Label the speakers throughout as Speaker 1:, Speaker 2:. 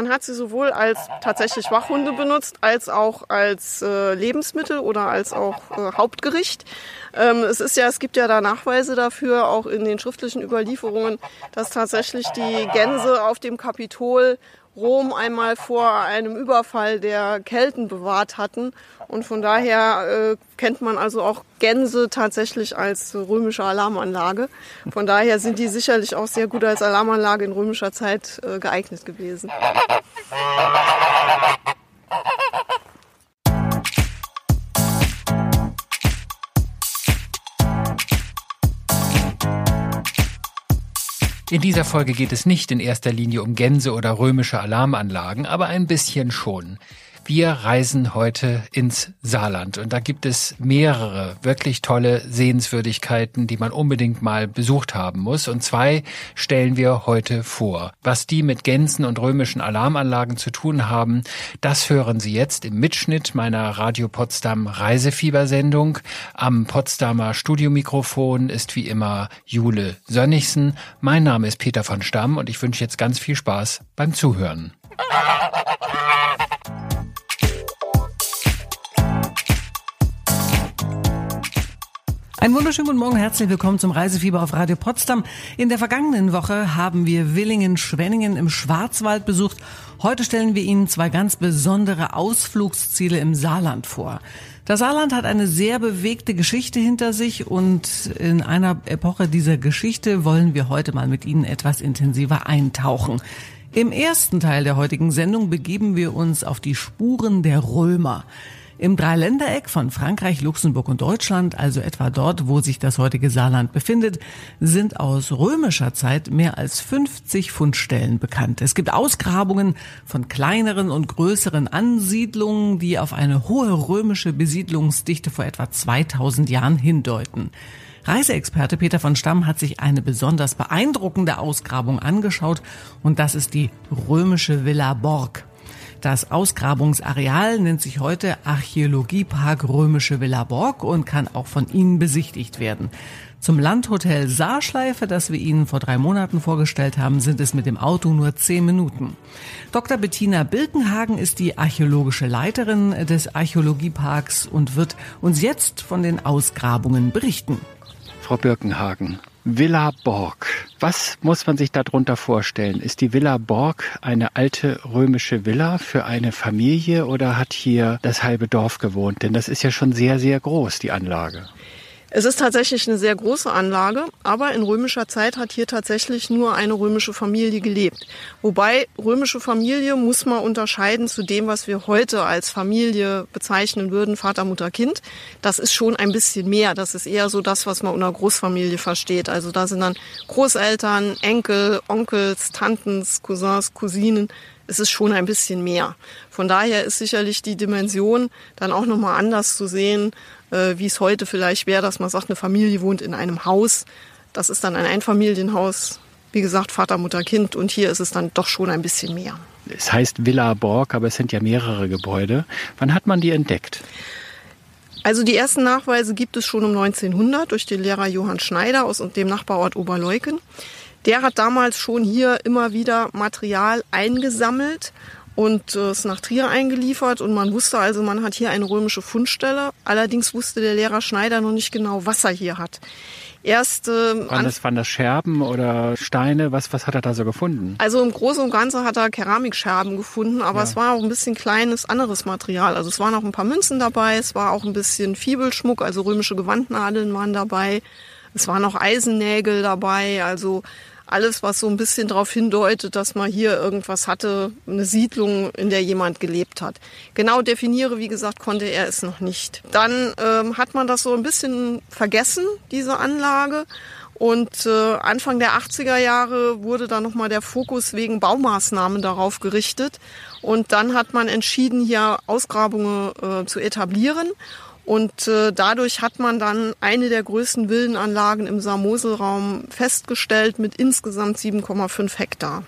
Speaker 1: Man hat sie sowohl als tatsächlich Wachhunde benutzt, als auch als äh, Lebensmittel oder als auch äh, Hauptgericht. Ähm, es ist ja, es gibt ja da Nachweise dafür, auch in den schriftlichen Überlieferungen, dass tatsächlich die Gänse auf dem Kapitol Rom einmal vor einem Überfall der Kelten bewahrt hatten. Und von daher äh, kennt man also auch Gänse tatsächlich als römische Alarmanlage. Von daher sind die sicherlich auch sehr gut als Alarmanlage in römischer Zeit äh, geeignet gewesen.
Speaker 2: In dieser Folge geht es nicht in erster Linie um Gänse oder römische Alarmanlagen, aber ein bisschen schon. Wir reisen heute ins Saarland und da gibt es mehrere wirklich tolle Sehenswürdigkeiten, die man unbedingt mal besucht haben muss. Und zwei stellen wir heute vor. Was die mit Gänsen und römischen Alarmanlagen zu tun haben, das hören Sie jetzt im Mitschnitt meiner Radio Potsdam Reisefiebersendung. Am Potsdamer Studiomikrofon ist wie immer Jule Sönnigsen. Mein Name ist Peter von Stamm und ich wünsche jetzt ganz viel Spaß beim Zuhören.
Speaker 3: Einen wunderschönen guten Morgen, herzlich willkommen zum Reisefieber auf Radio Potsdam. In der vergangenen Woche haben wir Willingen-Schwenningen im Schwarzwald besucht. Heute stellen wir Ihnen zwei ganz besondere Ausflugsziele im Saarland vor. Das Saarland hat eine sehr bewegte Geschichte hinter sich und in einer Epoche dieser Geschichte wollen wir heute mal mit Ihnen etwas intensiver eintauchen. Im ersten Teil der heutigen Sendung begeben wir uns auf die Spuren der Römer. Im Dreiländereck von Frankreich, Luxemburg und Deutschland, also etwa dort, wo sich das heutige Saarland befindet, sind aus römischer Zeit mehr als 50 Fundstellen bekannt. Es gibt Ausgrabungen von kleineren und größeren Ansiedlungen, die auf eine hohe römische Besiedlungsdichte vor etwa 2000 Jahren hindeuten. Reiseexperte Peter von Stamm hat sich eine besonders beeindruckende Ausgrabung angeschaut und das ist die römische Villa Borg. Das Ausgrabungsareal nennt sich heute Archäologiepark Römische Villa Borg und kann auch von Ihnen besichtigt werden. Zum Landhotel Saarschleife, das wir Ihnen vor drei Monaten vorgestellt haben, sind es mit dem Auto nur zehn Minuten. Dr. Bettina Birkenhagen ist die archäologische Leiterin des Archäologieparks und wird uns jetzt von den Ausgrabungen berichten.
Speaker 2: Frau Birkenhagen, Villa Borg. Was muss man sich darunter vorstellen? Ist die Villa Borg eine alte römische Villa für eine Familie oder hat hier das halbe Dorf gewohnt? Denn das ist ja schon sehr, sehr groß, die Anlage.
Speaker 1: Es ist tatsächlich eine sehr große Anlage, aber in römischer Zeit hat hier tatsächlich nur eine römische Familie gelebt. Wobei römische Familie muss man unterscheiden zu dem, was wir heute als Familie bezeichnen würden, Vater, Mutter, Kind. Das ist schon ein bisschen mehr. Das ist eher so das, was man unter Großfamilie versteht. Also da sind dann Großeltern, Enkel, Onkels, Tantens, Cousins, Cousinen. Es ist schon ein bisschen mehr. Von daher ist sicherlich die Dimension dann auch nochmal anders zu sehen, äh, wie es heute vielleicht wäre, dass man sagt, eine Familie wohnt in einem Haus. Das ist dann ein Einfamilienhaus. Wie gesagt, Vater, Mutter, Kind. Und hier ist es dann doch schon ein bisschen mehr.
Speaker 2: Es heißt Villa Borg, aber es sind ja mehrere Gebäude. Wann hat man die entdeckt?
Speaker 1: Also die ersten Nachweise gibt es schon um 1900 durch den Lehrer Johann Schneider aus dem Nachbarort Oberleuken. Der hat damals schon hier immer wieder Material eingesammelt und äh, ist nach Trier eingeliefert und man wusste also, man hat hier eine römische Fundstelle. Allerdings wusste der Lehrer Schneider noch nicht genau, was er hier hat. Erst, äh,
Speaker 2: waren, das, waren das Scherben oder Steine? Was, was hat er da so gefunden?
Speaker 1: Also im Großen und Ganzen hat er Keramikscherben gefunden, aber ja. es war auch ein bisschen kleines anderes Material. Also es waren auch ein paar Münzen dabei, es war auch ein bisschen Fiebelschmuck, also römische Gewandnadeln waren dabei. Es waren auch Eisennägel dabei, also alles, was so ein bisschen darauf hindeutet, dass man hier irgendwas hatte, eine Siedlung, in der jemand gelebt hat. Genau definiere, wie gesagt, konnte er es noch nicht. Dann ähm, hat man das so ein bisschen vergessen, diese Anlage. Und äh, Anfang der 80er Jahre wurde dann nochmal der Fokus wegen Baumaßnahmen darauf gerichtet. Und dann hat man entschieden, hier Ausgrabungen äh, zu etablieren. Und äh, dadurch hat man dann eine der größten Villenanlagen im Saar-Mosel-Raum festgestellt mit insgesamt 7,5 Hektar.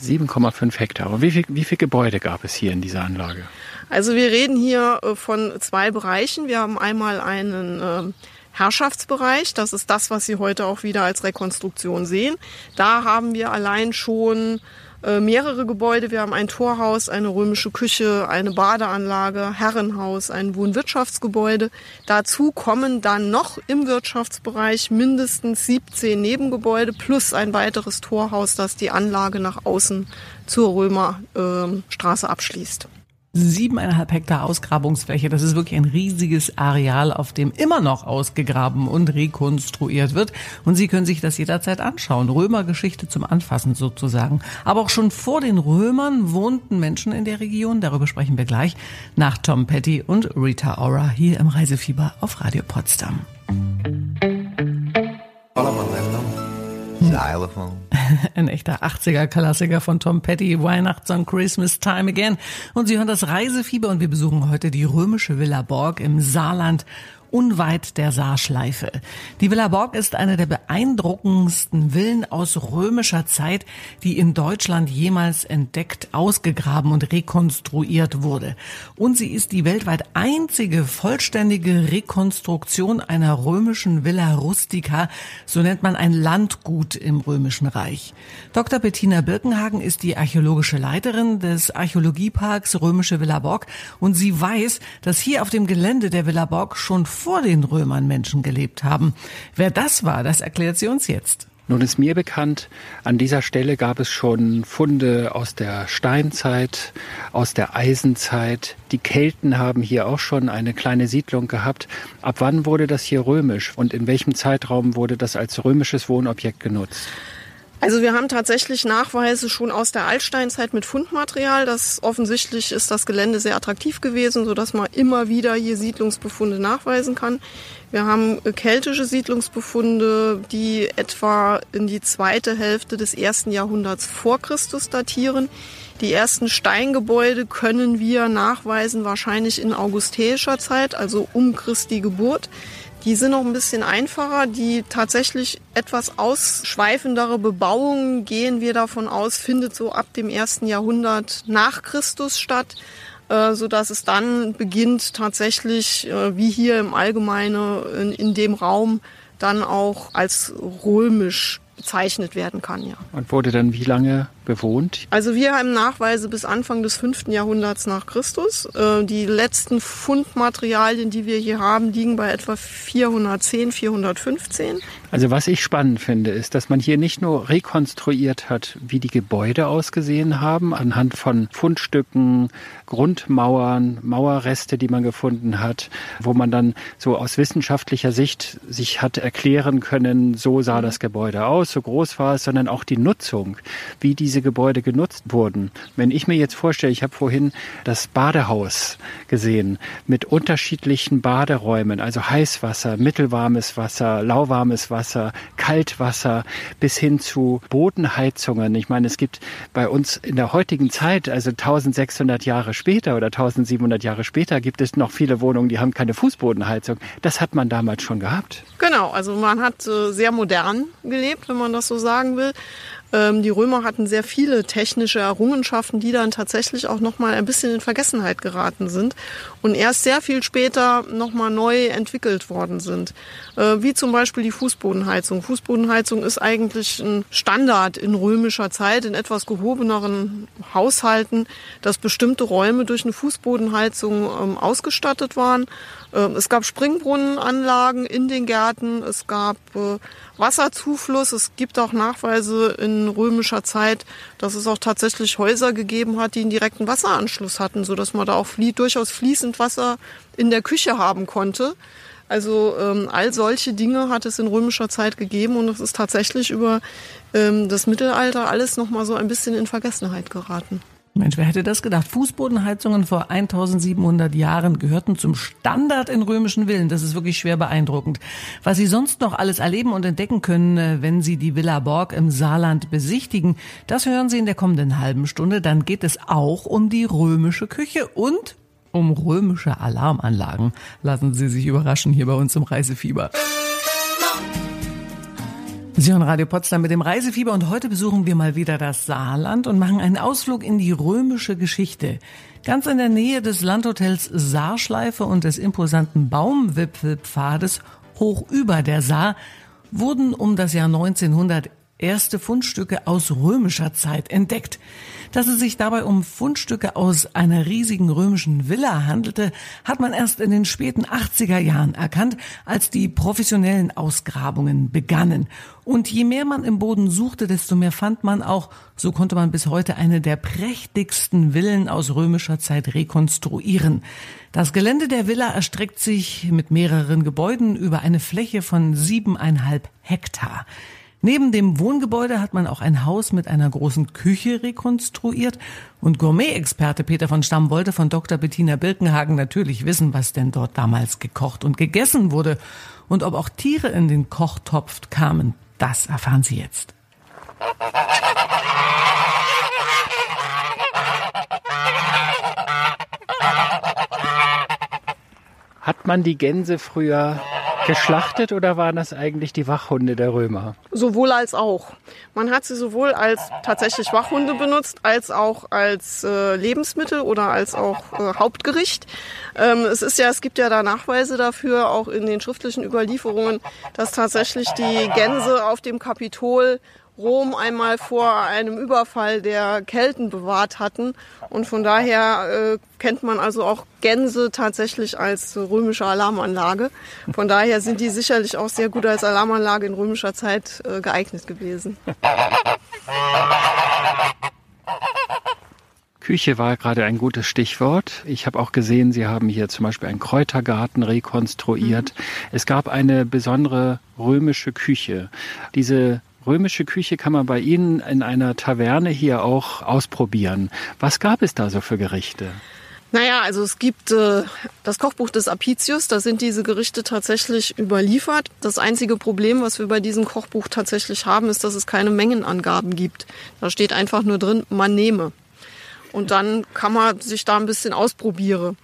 Speaker 2: 7,5 Hektar. Wie viel, wie viele Gebäude gab es hier in dieser Anlage?
Speaker 1: Also wir reden hier äh, von zwei Bereichen. Wir haben einmal einen äh, Herrschaftsbereich. Das ist das, was Sie heute auch wieder als Rekonstruktion sehen. Da haben wir allein schon äh, mehrere Gebäude. Wir haben ein Torhaus, eine römische Küche, eine Badeanlage, Herrenhaus, ein Wohnwirtschaftsgebäude. Dazu kommen dann noch im Wirtschaftsbereich mindestens 17 Nebengebäude plus ein weiteres Torhaus, das die Anlage nach außen zur Römerstraße äh, abschließt
Speaker 3: siebeneinhalb Hektar Ausgrabungsfläche. Das ist wirklich ein riesiges Areal, auf dem immer noch ausgegraben und rekonstruiert wird. Und Sie können sich das jederzeit anschauen. Römergeschichte zum Anfassen sozusagen. Aber auch schon vor den Römern wohnten Menschen in der Region. Darüber sprechen wir gleich nach Tom Petty und Rita Ora hier im Reisefieber auf Radio Potsdam. Xylophone. Ein echter 80er-Klassiker von Tom Petty, Weihnachtssong Christmas Time Again. Und Sie hören das Reisefieber und wir besuchen heute die römische Villa Borg im Saarland unweit der Saarschleife. Die Villa Borg ist eine der beeindruckendsten Villen aus römischer Zeit, die in Deutschland jemals entdeckt, ausgegraben und rekonstruiert wurde. Und sie ist die weltweit einzige vollständige Rekonstruktion einer römischen Villa Rustica, so nennt man ein Landgut im römischen Reich. Dr. Bettina Birkenhagen ist die archäologische Leiterin des Archäologieparks Römische Villa Borg und sie weiß, dass hier auf dem Gelände der Villa Borg schon vor den Römern Menschen gelebt haben. Wer das war, das erklärt sie uns jetzt.
Speaker 2: Nun ist mir bekannt, an dieser Stelle gab es schon Funde aus der Steinzeit, aus der Eisenzeit. Die Kelten haben hier auch schon eine kleine Siedlung gehabt. Ab wann wurde das hier römisch und in welchem Zeitraum wurde das als römisches Wohnobjekt genutzt?
Speaker 1: Also wir haben tatsächlich Nachweise schon aus der Altsteinzeit mit Fundmaterial. Das offensichtlich ist das Gelände sehr attraktiv gewesen, so dass man immer wieder hier Siedlungsbefunde nachweisen kann. Wir haben keltische Siedlungsbefunde, die etwa in die zweite Hälfte des ersten Jahrhunderts vor Christus datieren. Die ersten Steingebäude können wir nachweisen, wahrscheinlich in augustäischer Zeit, also um Christi Geburt. Die sind noch ein bisschen einfacher. Die tatsächlich etwas ausschweifendere Bebauung, gehen wir davon aus, findet so ab dem ersten Jahrhundert nach Christus statt, äh, so dass es dann beginnt tatsächlich, äh, wie hier im Allgemeinen in, in dem Raum, dann auch als römisch bezeichnet werden kann, ja.
Speaker 2: Und wurde dann wie lange bewohnt?
Speaker 1: Also wir haben Nachweise bis Anfang des 5. Jahrhunderts nach Christus. Äh, die letzten Fundmaterialien, die wir hier haben, liegen bei etwa 410, 415.
Speaker 2: Also was ich spannend finde, ist, dass man hier nicht nur rekonstruiert hat, wie die Gebäude ausgesehen haben, anhand von Fundstücken, Grundmauern, Mauerreste, die man gefunden hat, wo man dann so aus wissenschaftlicher Sicht sich hat erklären können, so sah das Gebäude aus, so groß war es, sondern auch die Nutzung, wie diese Gebäude genutzt wurden. Wenn ich mir jetzt vorstelle, ich habe vorhin das Badehaus gesehen mit unterschiedlichen Baderäumen, also Heißwasser, mittelwarmes Wasser, lauwarmes Wasser, Wasser, Kaltwasser bis hin zu Bodenheizungen. Ich meine, es gibt bei uns in der heutigen Zeit, also 1600 Jahre später oder 1700 Jahre später, gibt es noch viele Wohnungen, die haben keine Fußbodenheizung. Das hat man damals schon gehabt.
Speaker 1: Genau, also man hat äh, sehr modern gelebt, wenn man das so sagen will. Ähm, die Römer hatten sehr viele technische Errungenschaften, die dann tatsächlich auch noch mal ein bisschen in Vergessenheit geraten sind und erst sehr viel später noch mal neu entwickelt worden sind. Äh, wie zum Beispiel die Fußbodenheizung. Fußbodenheizung ist eigentlich ein Standard in römischer Zeit, in etwas gehobeneren Haushalten, dass bestimmte Räume durch eine Fußbodenheizung ähm, ausgestattet waren. Ähm, es gab Springbrunnenanlagen in den Gärten, es gab äh, Wasserzufluss. Es gibt auch Nachweise in römischer Zeit, dass es auch tatsächlich Häuser gegeben hat, die einen direkten Wasseranschluss hatten, so dass man da auch flie durchaus fließend Wasser in der Küche haben konnte. Also ähm, all solche Dinge hat es in römischer Zeit gegeben und es ist tatsächlich über ähm, das Mittelalter alles noch mal so ein bisschen in Vergessenheit geraten.
Speaker 3: Mensch, wer hätte das gedacht? Fußbodenheizungen vor 1700 Jahren gehörten zum Standard in römischen Villen. Das ist wirklich schwer beeindruckend. Was Sie sonst noch alles erleben und entdecken können, äh, wenn Sie die Villa Borg im Saarland besichtigen, das hören Sie in der kommenden halben Stunde. Dann geht es auch um die römische Küche und um römische Alarmanlagen. Lassen Sie sich überraschen hier bei uns im Reisefieber. Sie hören Radio Potsdam mit dem Reisefieber und heute besuchen wir mal wieder das Saarland und machen einen Ausflug in die römische Geschichte. Ganz in der Nähe des Landhotels Saarschleife und des imposanten Baumwipfelpfades hoch über der Saar wurden um das Jahr 1900 erste Fundstücke aus römischer Zeit entdeckt. Dass es sich dabei um Fundstücke aus einer riesigen römischen Villa handelte, hat man erst in den späten 80er Jahren erkannt, als die professionellen Ausgrabungen begannen. Und je mehr man im Boden suchte, desto mehr fand man auch, so konnte man bis heute eine der prächtigsten Villen aus römischer Zeit rekonstruieren. Das Gelände der Villa erstreckt sich mit mehreren Gebäuden über eine Fläche von siebeneinhalb Hektar. Neben dem Wohngebäude hat man auch ein Haus mit einer großen Küche rekonstruiert. Und Gourmet-Experte Peter von Stamm wollte von Dr. Bettina Birkenhagen natürlich wissen, was denn dort damals gekocht und gegessen wurde. Und ob auch Tiere in den Kochtopf kamen, das erfahren Sie jetzt.
Speaker 2: Hat man die Gänse früher geschlachtet oder waren das eigentlich die Wachhunde der Römer?
Speaker 1: Sowohl als auch. Man hat sie sowohl als tatsächlich Wachhunde benutzt, als auch als äh, Lebensmittel oder als auch äh, Hauptgericht. Ähm, es ist ja, es gibt ja da Nachweise dafür, auch in den schriftlichen Überlieferungen, dass tatsächlich die Gänse auf dem Kapitol Rom einmal vor einem Überfall der Kelten bewahrt hatten. Und von daher äh, kennt man also auch Gänse tatsächlich als römische Alarmanlage. Von daher sind die sicherlich auch sehr gut als Alarmanlage in römischer Zeit äh, geeignet gewesen.
Speaker 2: Küche war gerade ein gutes Stichwort. Ich habe auch gesehen, Sie haben hier zum Beispiel einen Kräutergarten rekonstruiert. Mhm. Es gab eine besondere römische Küche. Diese römische Küche kann man bei Ihnen in einer Taverne hier auch ausprobieren. Was gab es da so für Gerichte?
Speaker 1: Naja, also es gibt äh, das Kochbuch des Apicius, da sind diese Gerichte tatsächlich überliefert. Das einzige Problem, was wir bei diesem Kochbuch tatsächlich haben, ist, dass es keine Mengenangaben gibt. Da steht einfach nur drin, man nehme. Und dann kann man sich da ein bisschen ausprobieren.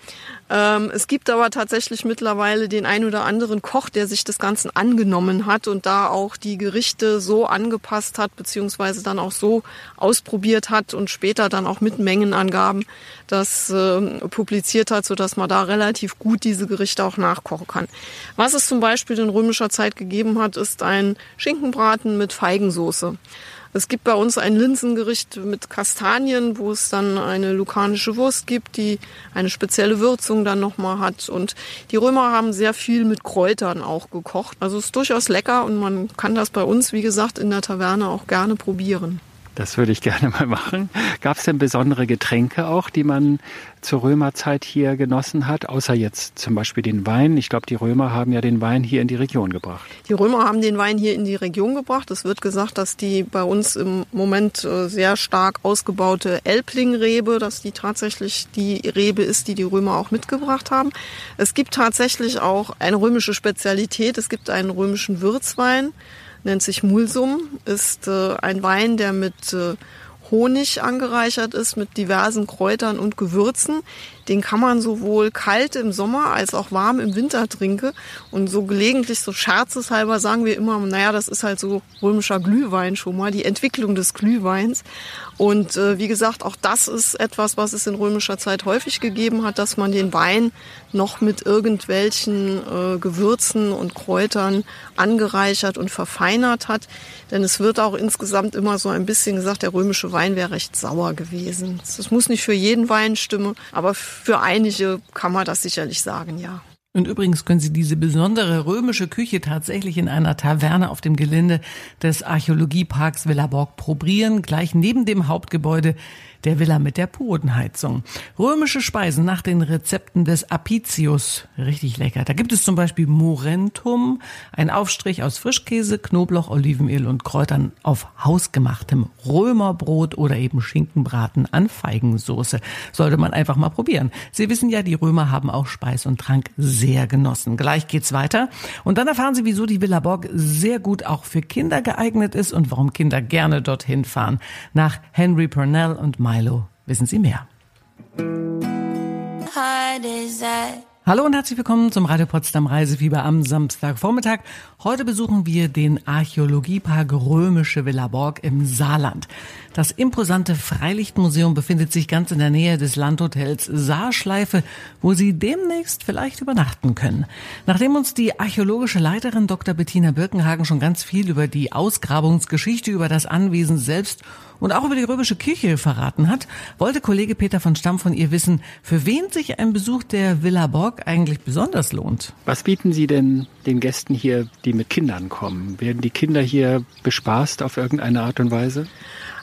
Speaker 1: Ähm, es gibt aber tatsächlich mittlerweile den ein oder anderen Koch, der sich des Ganzen angenommen hat und da auch die Gerichte so angepasst hat, beziehungsweise dann auch so ausprobiert hat und später dann auch mit Mengenangaben das äh, publiziert hat, sodass man da relativ gut diese Gerichte auch nachkochen kann. Was es zum Beispiel in römischer Zeit gegeben hat, ist ein Schinkenbraten mit Feigensoße. Es gibt bei uns ein Linsengericht mit Kastanien, wo es dann eine lukanische Wurst gibt, die eine spezielle Würzung dann nochmal hat. Und die Römer haben sehr viel mit Kräutern auch gekocht. Also es ist durchaus lecker und man kann das bei uns, wie gesagt, in der Taverne auch gerne probieren.
Speaker 2: Das würde ich gerne mal machen. Gab es denn besondere Getränke auch, die man zur Römerzeit hier genossen hat, außer jetzt zum Beispiel den Wein? Ich glaube, die Römer haben ja den Wein hier in die Region gebracht.
Speaker 1: Die Römer haben den Wein hier in die Region gebracht. Es wird gesagt, dass die bei uns im Moment äh, sehr stark ausgebaute Elblingrebe, dass die tatsächlich die Rebe ist, die die Römer auch mitgebracht haben. Es gibt tatsächlich auch eine römische Spezialität. Es gibt einen römischen Würzwein nennt sich Mulsum, ist äh, ein Wein, der mit äh, Honig angereichert ist, mit diversen Kräutern und Gewürzen. Den kann man sowohl kalt im Sommer als auch warm im Winter trinken. Und so gelegentlich, so scherzeshalber sagen wir immer, naja, das ist halt so römischer Glühwein schon mal, die Entwicklung des Glühweins. Und äh, wie gesagt, auch das ist etwas, was es in römischer Zeit häufig gegeben hat, dass man den Wein noch mit irgendwelchen äh, Gewürzen und Kräutern angereichert und verfeinert hat. Denn es wird auch insgesamt immer so ein bisschen gesagt, der römische Wein wäre recht sauer gewesen. Das muss nicht für jeden Wein stimmen, aber einige kann man das sicherlich sagen, ja.
Speaker 3: Und übrigens können Sie diese besondere römische Küche tatsächlich in einer Taverne auf dem Gelände des Archäologieparks Villa Borg probieren, gleich neben dem Hauptgebäude der Villa mit der Bodenheizung. Römische Speisen nach den Rezepten des Apicius. Richtig lecker. Da gibt es zum Beispiel Morentum, ein Aufstrich aus Frischkäse, Knoblauch, Olivenöl und Kräutern auf hausgemachtem Römerbrot oder eben Schinkenbraten an Feigensoße. Sollte man einfach mal probieren. Sie wissen ja, die Römer haben auch Speis und Trank sehr genossen. Gleich geht's weiter. Und dann erfahren Sie, wieso die Villa Borg sehr gut auch für Kinder geeignet ist und warum Kinder gerne dorthin fahren. Nach Henry Purnell und Mike Milo wissen Sie mehr. Hallo und herzlich willkommen zum Radio Potsdam Reisefieber am Samstagvormittag. Heute besuchen wir den Archäologiepark Römische Villa Borg im Saarland. Das imposante Freilichtmuseum befindet sich ganz in der Nähe des Landhotels Saarschleife, wo Sie demnächst vielleicht übernachten können. Nachdem uns die archäologische Leiterin Dr. Bettina Birkenhagen schon ganz viel über die Ausgrabungsgeschichte, über das Anwesen selbst und auch über die römische Kirche verraten hat, wollte Kollege Peter von Stamm von ihr wissen, für wen sich ein Besuch der Villa Borg eigentlich besonders lohnt.
Speaker 2: Was bieten Sie denn den Gästen hier, die mit Kindern kommen? Werden die Kinder hier bespaßt auf irgendeine Art und Weise?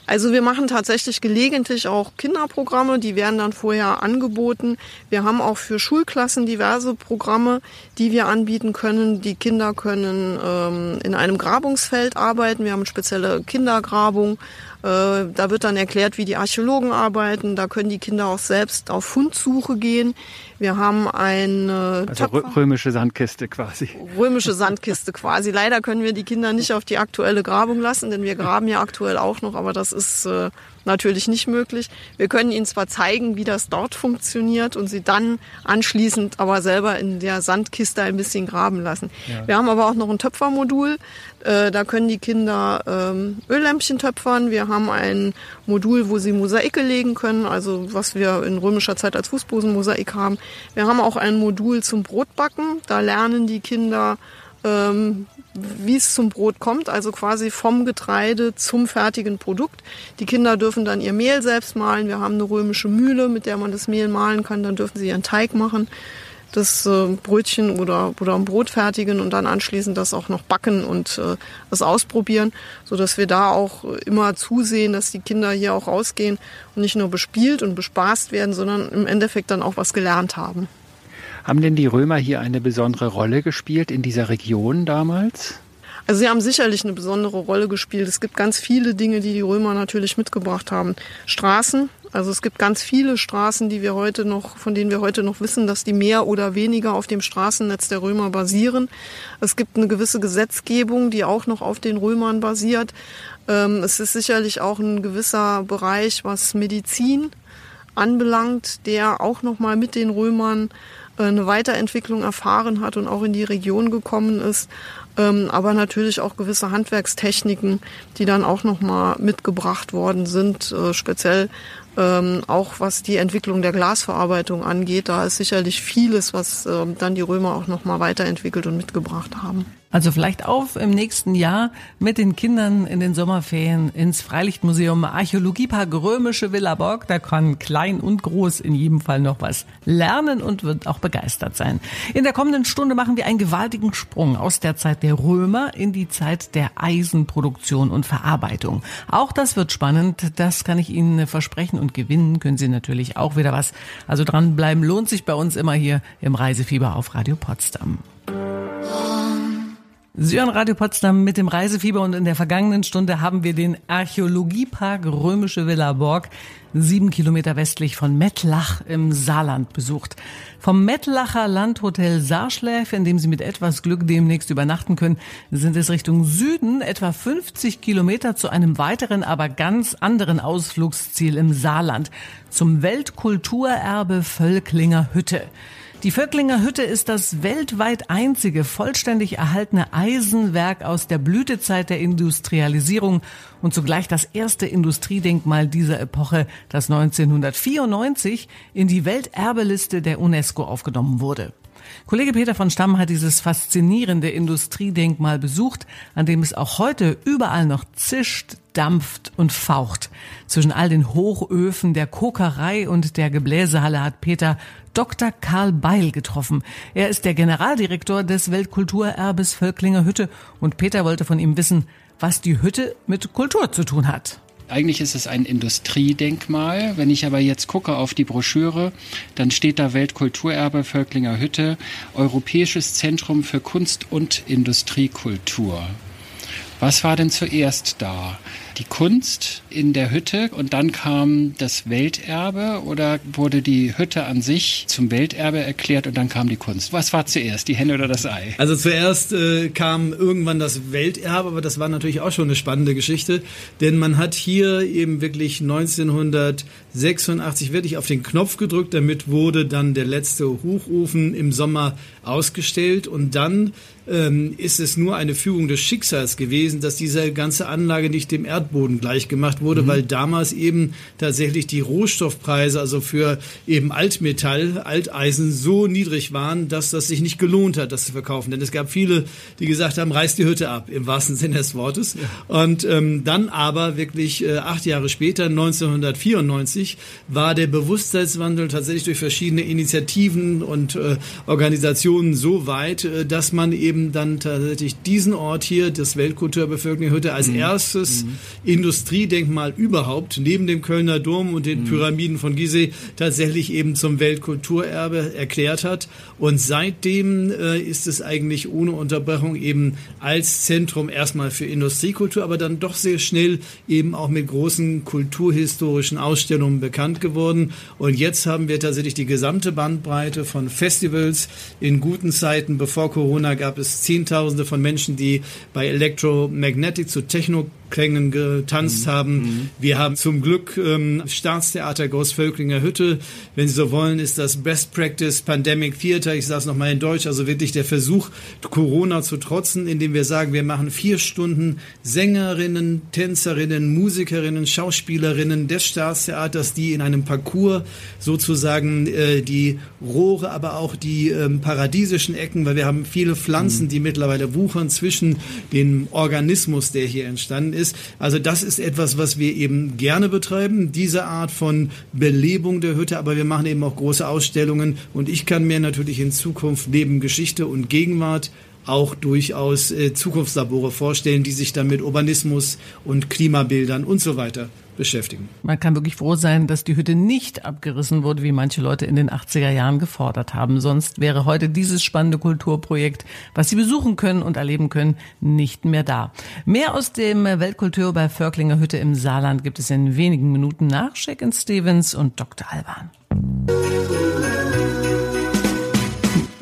Speaker 1: Also wir machen tatsächlich gelegentlich auch Kinderprogramme, die werden dann vorher angeboten. Wir haben auch für Schulklassen diverse Programme, die wir anbieten können. Die Kinder können ähm, in einem Grabungsfeld arbeiten. Wir haben eine spezielle Kindergrabung. Äh, da wird dann erklärt, wie die Archäologen arbeiten. Da können die Kinder auch selbst auf Fundsuche gehen. Wir haben eine
Speaker 2: also römische Sandkiste quasi.
Speaker 1: Römische Sandkiste quasi. Leider können wir die Kinder nicht auf die aktuelle Grabung lassen, denn wir graben ja aktuell auch noch, aber das ist äh, natürlich nicht möglich. Wir können ihnen zwar zeigen, wie das dort funktioniert und sie dann anschließend aber selber in der Sandkiste ein bisschen graben lassen. Ja. Wir haben aber auch noch ein Töpfermodul. Äh, da können die Kinder ähm, Öllämpchen töpfern. Wir haben ein Modul, wo sie Mosaike legen können, also was wir in römischer Zeit als Fußbosenmosaik haben. Wir haben auch ein Modul zum Brotbacken. Da lernen die Kinder ähm, wie es zum Brot kommt, also quasi vom Getreide zum fertigen Produkt. Die Kinder dürfen dann ihr Mehl selbst mahlen. Wir haben eine römische Mühle, mit der man das Mehl mahlen kann. Dann dürfen sie ihren Teig machen, das äh, Brötchen oder, oder ein Brot fertigen und dann anschließend das auch noch backen und äh, das ausprobieren, so dass wir da auch immer zusehen, dass die Kinder hier auch rausgehen und nicht nur bespielt und bespaßt werden, sondern im Endeffekt dann auch was gelernt haben.
Speaker 2: Haben denn die Römer hier eine besondere Rolle gespielt in dieser Region damals?
Speaker 1: Also sie haben sicherlich eine besondere Rolle gespielt. Es gibt ganz viele Dinge, die die Römer natürlich mitgebracht haben. Straßen, also es gibt ganz viele Straßen, die wir heute noch, von denen wir heute noch wissen, dass die mehr oder weniger auf dem Straßennetz der Römer basieren. Es gibt eine gewisse Gesetzgebung, die auch noch auf den Römern basiert. Ähm, es ist sicherlich auch ein gewisser Bereich, was Medizin anbelangt, der auch noch mal mit den Römern äh, eine Weiterentwicklung erfahren hat und auch in die Region gekommen ist. Ähm, aber natürlich auch gewisse Handwerkstechniken, die dann auch nochmal mitgebracht worden sind, äh, speziell ähm, auch was die Entwicklung der Glasverarbeitung angeht. Da ist sicherlich vieles, was ähm, dann die Römer auch nochmal weiterentwickelt und mitgebracht haben.
Speaker 3: Also vielleicht auf im nächsten Jahr mit den Kindern in den Sommerferien ins Freilichtmuseum Archäologiepark Römische Villa Borg. Da kann klein und groß in jedem Fall noch was lernen und wird auch begeistert sein. In der kommenden Stunde machen wir einen gewaltigen Sprung aus der Zeit der Römer in die Zeit der Eisenproduktion und Verarbeitung. Auch das wird spannend. Das kann ich Ihnen versprechen und gewinnen können Sie natürlich auch wieder was. Also dranbleiben lohnt sich bei uns immer hier im Reisefieber auf Radio Potsdam. Sie Radio Potsdam mit dem Reisefieber und in der vergangenen Stunde haben wir den Archäologiepark Römische Villa Borg, sieben Kilometer westlich von Mettlach im Saarland besucht. Vom Mettlacher Landhotel Saarschläf, in dem Sie mit etwas Glück demnächst übernachten können, sind es Richtung Süden etwa 50 Kilometer zu einem weiteren, aber ganz anderen Ausflugsziel im Saarland, zum Weltkulturerbe Völklinger Hütte. Die Vöcklinger Hütte ist das weltweit einzige vollständig erhaltene Eisenwerk aus der Blütezeit der Industrialisierung und zugleich das erste Industriedenkmal dieser Epoche, das 1994 in die Welterbeliste der UNESCO aufgenommen wurde. Kollege Peter von Stamm hat dieses faszinierende Industriedenkmal besucht, an dem es auch heute überall noch zischt, dampft und faucht. Zwischen all den Hochöfen der Kokerei und der Gebläsehalle hat Peter Dr. Karl Beil getroffen. Er ist der Generaldirektor des Weltkulturerbes Völklinger Hütte und Peter wollte von ihm wissen, was die Hütte mit Kultur zu tun hat.
Speaker 2: Eigentlich ist es ein Industriedenkmal. Wenn ich aber jetzt gucke auf die Broschüre, dann steht da Weltkulturerbe Völklinger Hütte, Europäisches Zentrum für Kunst und Industriekultur. Was war denn zuerst da? Die Kunst in der Hütte und dann kam das Welterbe oder wurde die Hütte an sich zum Welterbe erklärt und dann kam die Kunst? Was war zuerst, die Henne oder das Ei?
Speaker 4: Also zuerst äh, kam irgendwann das Welterbe, aber das war natürlich auch schon eine spannende Geschichte, denn man hat hier eben wirklich 1986 wirklich auf den Knopf gedrückt, damit wurde dann der letzte Hochofen im Sommer ausgestellt und dann ähm, ist es nur eine Fügung des Schicksals gewesen, dass diese ganze Anlage nicht dem Erdboden gleichgemacht wurde, mhm. weil damals eben tatsächlich die Rohstoffpreise, also für eben Altmetall, Alteisen so niedrig waren, dass das sich nicht gelohnt hat, das zu verkaufen. Denn es gab viele, die gesagt haben, reiß die Hütte ab, im wahrsten Sinne des Wortes. Ja. Und ähm, dann aber wirklich äh, acht Jahre später, 1994, war der Bewusstseinswandel tatsächlich durch verschiedene Initiativen und äh, Organisationen so weit, äh, dass man eben dann tatsächlich diesen Ort hier, das Weltkulturbevölkerungshütte, als mhm. erstes mhm. Industriedenkmal überhaupt, neben dem Kölner Dom und den mhm. Pyramiden von Gizeh, tatsächlich eben zum Weltkulturerbe erklärt hat. Und seitdem äh, ist es eigentlich ohne Unterbrechung eben als Zentrum erstmal für Industriekultur, aber dann doch sehr schnell eben auch mit großen kulturhistorischen Ausstellungen bekannt geworden. Und jetzt haben wir tatsächlich die gesamte Bandbreite von Festivals. In guten Zeiten, bevor Corona, gab es es Zehntausende von Menschen, die bei Electromagnetic zu Techno Klängen getanzt mhm. haben. Mhm. Wir haben zum Glück ähm, Staatstheater Großvölklinger Hütte. Wenn Sie so wollen, ist das Best Practice Pandemic Theater. Ich sage es nochmal in Deutsch, also wirklich der Versuch, Corona zu trotzen, indem wir sagen, wir machen vier Stunden Sängerinnen, Tänzerinnen, Musikerinnen, Schauspielerinnen des Staatstheaters, die in einem Parcours sozusagen äh, die Rohre, aber auch die ähm, paradiesischen Ecken, weil wir haben viele Pflanzen, mhm. die mittlerweile wuchern zwischen dem Organismus, der hier entstanden ist ist. Also das ist etwas, was wir eben gerne betreiben, diese Art von Belebung der Hütte, aber wir machen eben auch große Ausstellungen und ich kann mir natürlich in Zukunft neben Geschichte und Gegenwart auch durchaus äh, Zukunftslabore vorstellen, die sich dann mit Urbanismus und Klimabildern und so weiter beschäftigen.
Speaker 3: Man kann wirklich froh sein, dass die Hütte nicht abgerissen wurde, wie manche Leute in den 80er Jahren gefordert haben. Sonst wäre heute dieses spannende Kulturprojekt, was Sie besuchen können und erleben können, nicht mehr da. Mehr aus dem Weltkultur bei Völklinger Hütte im Saarland gibt es in wenigen Minuten nach Shaken Stevens und Dr. Alban.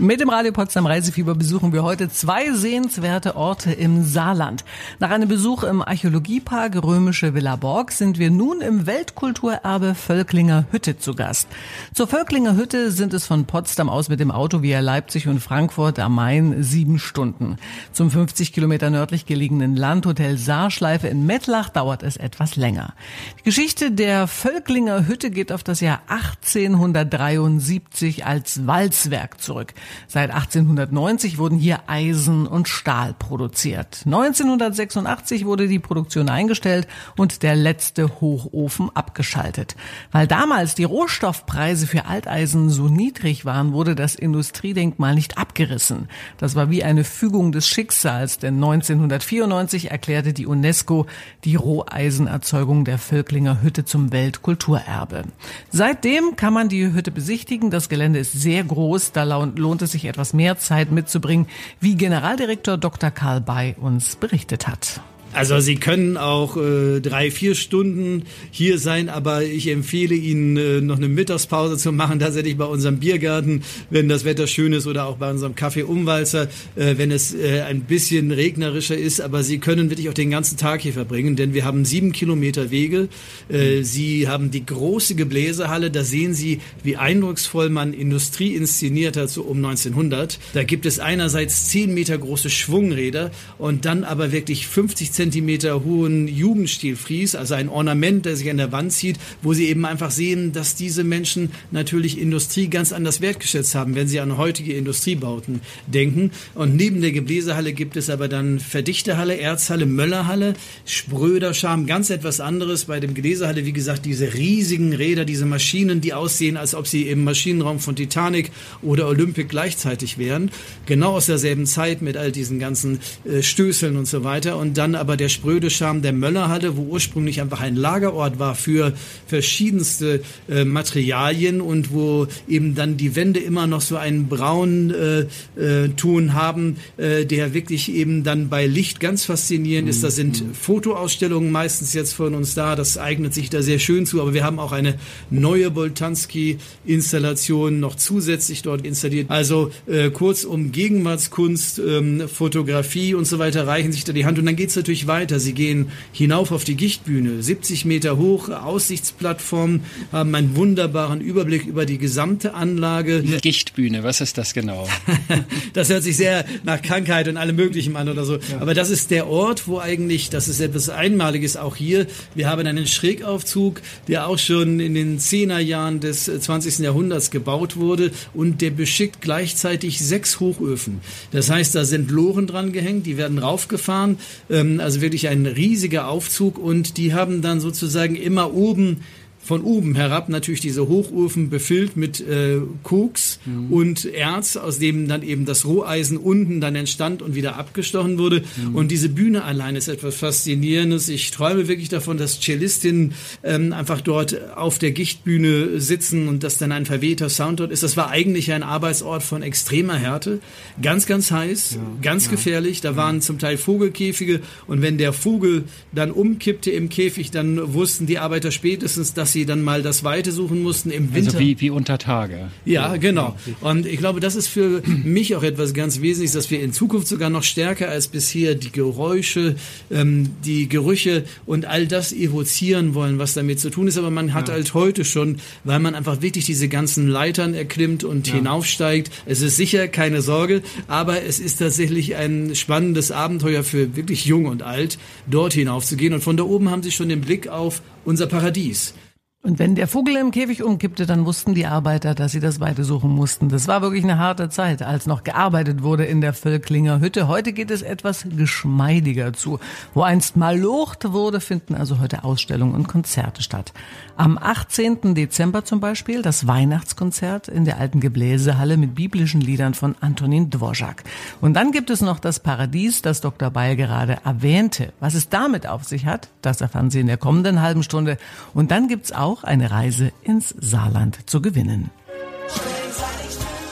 Speaker 3: Mit dem Radio Potsdam Reisefieber besuchen wir heute zwei sehenswerte Orte im Saarland. Nach einem Besuch im Archäologiepark Römische Villa Borg sind wir nun im Weltkulturerbe Völklinger Hütte zu Gast. Zur Völklinger Hütte sind es von Potsdam aus mit dem Auto via Leipzig und Frankfurt am Main sieben Stunden. Zum 50 Kilometer nördlich gelegenen Landhotel Saarschleife in Mettlach dauert es etwas länger. Die Geschichte der Völklinger Hütte geht auf das Jahr 1873 als Walzwerk zurück. Seit 1890 wurden hier Eisen und Stahl produziert. 1986 wurde die Produktion eingestellt und der letzte Hochofen abgeschaltet. Weil damals die Rohstoffpreise für Alteisen so niedrig waren, wurde das Industriedenkmal nicht abgerissen. Das war wie eine Fügung des Schicksals, denn 1994 erklärte die UNESCO die Roheisenerzeugung der Völklinger Hütte zum Weltkulturerbe. Seitdem kann man die Hütte besichtigen. Das Gelände ist sehr groß, da lohnt lohnt es sich etwas mehr Zeit mitzubringen, wie Generaldirektor Dr. Karl Bay uns berichtet hat.
Speaker 4: Also Sie können auch äh, drei, vier Stunden hier sein, aber ich empfehle Ihnen äh, noch eine Mittagspause zu machen, tatsächlich bei unserem Biergarten, wenn das Wetter schön ist oder auch bei unserem Kaffee Umwalzer, äh, wenn es äh, ein bisschen regnerischer ist. Aber Sie können wirklich auch den ganzen Tag hier verbringen, denn wir haben sieben Kilometer Wege. Äh, Sie haben die große Gebläsehalle, da sehen Sie, wie eindrucksvoll man Industrie inszeniert hat, so um 1900. Da gibt es einerseits zehn Meter große Schwungräder und dann aber wirklich 50 Zentimeter hohen Jugendstilfries, also ein Ornament, der sich an der Wand zieht, wo sie eben einfach sehen, dass diese Menschen natürlich Industrie ganz anders wertgeschätzt haben, wenn sie an heutige Industriebauten denken. Und neben der Gebläsehalle gibt es aber dann Verdichtehalle, Erzhalle, Möllerhalle, Spröderscham, ganz etwas anderes. Bei dem Gebläsehalle, wie gesagt, diese riesigen Räder, diese Maschinen, die aussehen, als ob sie im Maschinenraum von Titanic oder Olympic gleichzeitig wären. Genau aus derselben Zeit mit all diesen ganzen äh, Stößeln und so weiter. Und dann aber aber der spröde Charme der Möllerhalle, wo ursprünglich einfach ein Lagerort war für verschiedenste äh, Materialien und wo eben dann die Wände immer noch so einen braunen äh, äh, Ton haben, äh, der wirklich eben dann bei Licht ganz faszinierend ist. Da sind mhm. Fotoausstellungen meistens jetzt von uns da. Das eignet sich da sehr schön zu. Aber wir haben auch eine neue Boltanski-Installation noch zusätzlich dort installiert. Also äh, kurz um Gegenwartskunst, ähm, Fotografie und so weiter reichen sich da die Hand. Und dann geht es natürlich weiter. Sie gehen hinauf auf die Gichtbühne, 70 Meter hoch, Aussichtsplattform, haben einen wunderbaren Überblick über die gesamte Anlage.
Speaker 2: Gichtbühne, was ist das genau?
Speaker 4: das hört sich sehr nach Krankheit und allem Möglichen an oder so. Ja. Aber das ist der Ort, wo eigentlich, das ist etwas Einmaliges auch hier. Wir haben einen Schrägaufzug, der auch schon in den Zehnerjahren des 20. Jahrhunderts gebaut wurde und der beschickt gleichzeitig sechs Hochöfen. Das heißt, da sind Loren dran gehängt, die werden raufgefahren, ähm, also wirklich ein riesiger Aufzug und die haben dann sozusagen immer oben von oben herab natürlich diese Hochöfen befüllt mit äh, Koks mhm. und Erz, aus dem dann eben das Roheisen unten dann entstand und wieder abgestochen wurde. Mhm. Und diese Bühne allein ist etwas Faszinierendes. Ich träume wirklich davon, dass Cellistinnen ähm, einfach dort auf der Gichtbühne sitzen und dass dann ein verwehter Sound dort ist. Das war eigentlich ein Arbeitsort von extremer Härte. Ganz, ganz heiß, ja. ganz ja. gefährlich. Da waren zum Teil Vogelkäfige und wenn der Vogel dann umkippte im Käfig, dann wussten die Arbeiter spätestens, dass sie dann mal das Weite suchen mussten im also Winter.
Speaker 2: Also wie, wie unter Tage.
Speaker 4: Ja, genau. Und ich glaube, das ist für mich auch etwas ganz Wesentliches, dass wir in Zukunft sogar noch stärker als bisher die Geräusche, ähm, die Gerüche und all das evozieren wollen, was damit zu tun ist. Aber man hat ja. halt heute schon, weil man einfach wirklich diese ganzen Leitern erklimmt und ja. hinaufsteigt. Es ist sicher keine Sorge, aber es ist tatsächlich ein spannendes Abenteuer für wirklich jung und alt, dort hinaufzugehen. Und von da oben haben sie schon den Blick auf unser Paradies.
Speaker 3: Und wenn der Vogel im Käfig umkippte, dann wussten die Arbeiter, dass sie das Weite suchen mussten. Das war wirklich eine harte Zeit, als noch gearbeitet wurde in der Völklinger Hütte. Heute geht es etwas geschmeidiger zu. Wo einst mal locht wurde, finden also heute Ausstellungen und Konzerte statt. Am 18. Dezember zum Beispiel das Weihnachtskonzert in der alten Gebläsehalle mit biblischen Liedern von Antonin Dvorak. Und dann gibt es noch das Paradies, das Dr. Beil gerade erwähnte. Was es damit auf sich hat, das erfahren Sie in der kommenden halben Stunde. Und dann gibt's auch auch eine Reise ins Saarland zu gewinnen.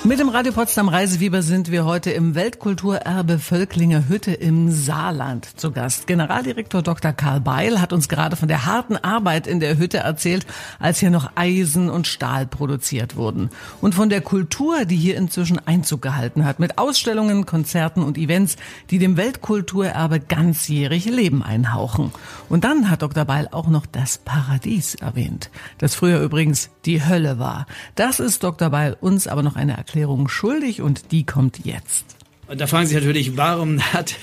Speaker 3: Mit dem Radio Potsdam Reisefieber sind wir heute im Weltkulturerbe Völklinger Hütte im Saarland zu Gast. Generaldirektor Dr. Karl Beil hat uns gerade von der harten Arbeit in der Hütte erzählt, als hier noch Eisen und Stahl produziert wurden. Und von der Kultur, die hier inzwischen Einzug gehalten hat, mit Ausstellungen, Konzerten und Events, die dem Weltkulturerbe ganzjährig Leben einhauchen. Und dann hat Dr. Beil auch noch das Paradies erwähnt, das früher übrigens die Hölle war. Das ist Dr. Beil uns aber noch eine Erklärung Erklärung schuldig und die kommt jetzt.
Speaker 4: Und da fragen Sie sich natürlich, warum hat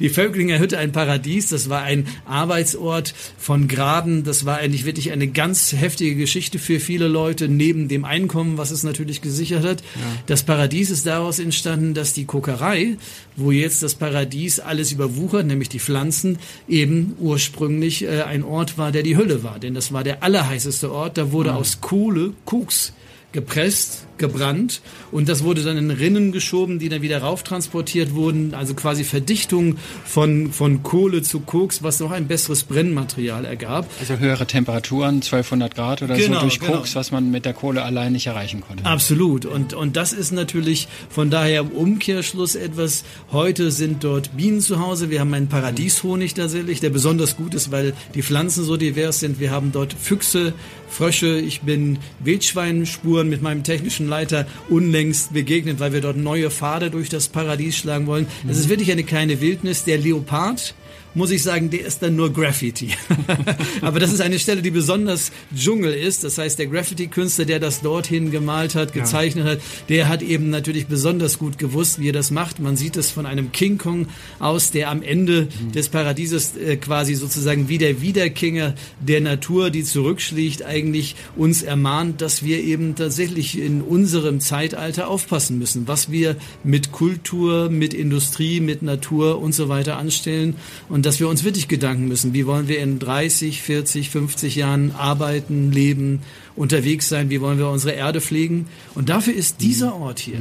Speaker 4: die Völklinger Hütte ein Paradies? Das war ein Arbeitsort von Graben. Das war eigentlich wirklich eine ganz heftige Geschichte für viele Leute, neben dem Einkommen, was es natürlich gesichert hat. Ja. Das Paradies ist daraus entstanden, dass die Kokerei, wo jetzt das Paradies alles überwuchert, nämlich die Pflanzen, eben ursprünglich äh, ein Ort war, der die Hölle war. Denn das war der allerheißeste Ort. Da wurde ja. aus Kohle Koks gepresst gebrannt. Und das wurde dann in Rinnen geschoben, die dann wieder rauftransportiert wurden, also quasi Verdichtung von, von Kohle zu Koks, was noch ein besseres Brennmaterial ergab.
Speaker 2: Also höhere Temperaturen, 1200 Grad oder genau, so durch genau. Koks, was man mit der Kohle allein nicht erreichen konnte.
Speaker 4: Absolut. Und, und das ist natürlich von daher im Umkehrschluss etwas, heute sind dort Bienen zu Hause, wir haben einen Paradieshonig tatsächlich, der besonders gut ist, weil die Pflanzen so divers sind, wir haben dort Füchse, Frösche, ich bin Wildschweinspuren mit meinem technischen Leiter unlängst begegnet, weil wir dort neue Pfade durch das Paradies schlagen wollen. Es ist wirklich eine kleine Wildnis. Der Leopard, muss ich sagen, der ist dann nur Graffiti. Aber das ist eine Stelle, die besonders Dschungel ist. Das heißt, der Graffiti-Künstler, der das dorthin gemalt hat, gezeichnet ja. hat, der hat eben natürlich besonders gut gewusst, wie er das macht. Man sieht es von einem King Kong aus, der am Ende mhm. des Paradieses äh, quasi sozusagen wie der Wiederkinger der Natur, die zurückschlägt, eigentlich uns ermahnt, dass wir eben tatsächlich in unserem Zeitalter aufpassen müssen, was wir mit Kultur, mit Industrie, mit Natur und so weiter anstellen. Und und dass wir uns wirklich Gedanken müssen, wie wollen wir in 30, 40, 50 Jahren arbeiten, leben, unterwegs sein, wie wollen wir unsere Erde pflegen. Und dafür ist dieser Ort hier,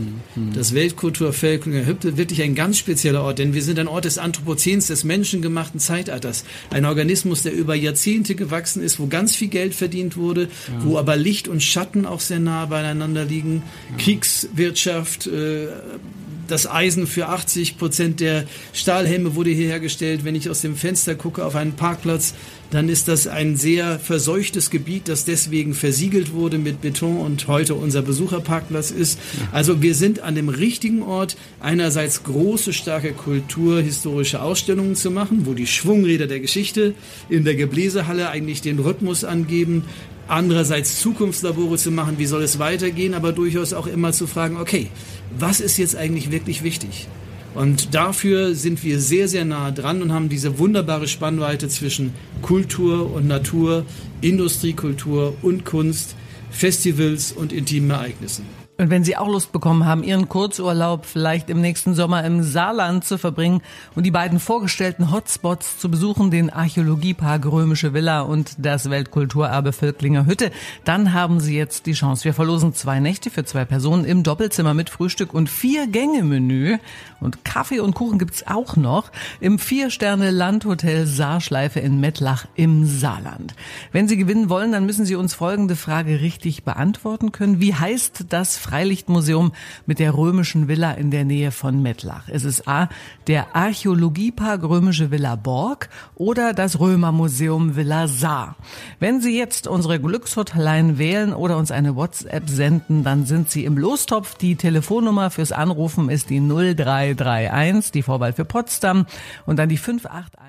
Speaker 4: das Weltkulturvölklinger Hüpte, wirklich ein ganz spezieller Ort, denn wir sind ein Ort des Anthropozäns, des menschengemachten Zeitalters. Ein Organismus, der über Jahrzehnte gewachsen ist, wo ganz viel Geld verdient wurde, ja. wo aber Licht und Schatten auch sehr nah beieinander liegen. Ja. Kriegswirtschaft, äh, das Eisen für 80 Prozent der Stahlhelme wurde hier hergestellt. Wenn ich aus dem Fenster gucke auf einen Parkplatz, dann ist das ein sehr verseuchtes Gebiet, das deswegen versiegelt wurde mit Beton und heute unser Besucherparkplatz ist. Also wir sind an dem richtigen Ort, einerseits große, starke kulturhistorische Ausstellungen zu machen, wo die Schwungräder der Geschichte in der Gebläsehalle eigentlich den Rhythmus angeben, andererseits Zukunftslabore zu machen, wie soll es weitergehen, aber durchaus auch immer zu fragen, okay, was ist jetzt eigentlich wirklich wichtig? Und dafür sind wir sehr, sehr nah dran und haben diese wunderbare Spannweite zwischen Kultur und Natur, Industriekultur und Kunst, Festivals und intimen Ereignissen.
Speaker 3: Und wenn Sie auch Lust bekommen haben, Ihren Kurzurlaub vielleicht im nächsten Sommer im Saarland zu verbringen und die beiden vorgestellten Hotspots zu besuchen, den Archäologiepark Römische Villa und das Weltkulturerbe Völklinger Hütte, dann haben Sie jetzt die Chance. Wir verlosen zwei Nächte für zwei Personen im Doppelzimmer mit Frühstück und vier Gänge-Menü. Und Kaffee und Kuchen gibt's auch noch im Vier-Sterne-Landhotel Saarschleife in Mettlach im Saarland. Wenn Sie gewinnen wollen, dann müssen Sie uns folgende Frage richtig beantworten können. Wie heißt das Freilichtmuseum mit der römischen Villa in der Nähe von Mettlach. Es ist A, der Archäologiepark Römische Villa Borg oder das Römermuseum Villa Saar. Wenn Sie jetzt unsere Glückshotline wählen oder uns eine WhatsApp senden, dann sind Sie im Lostopf. Die Telefonnummer fürs Anrufen ist die 0331, die Vorwahl für Potsdam und dann die 581.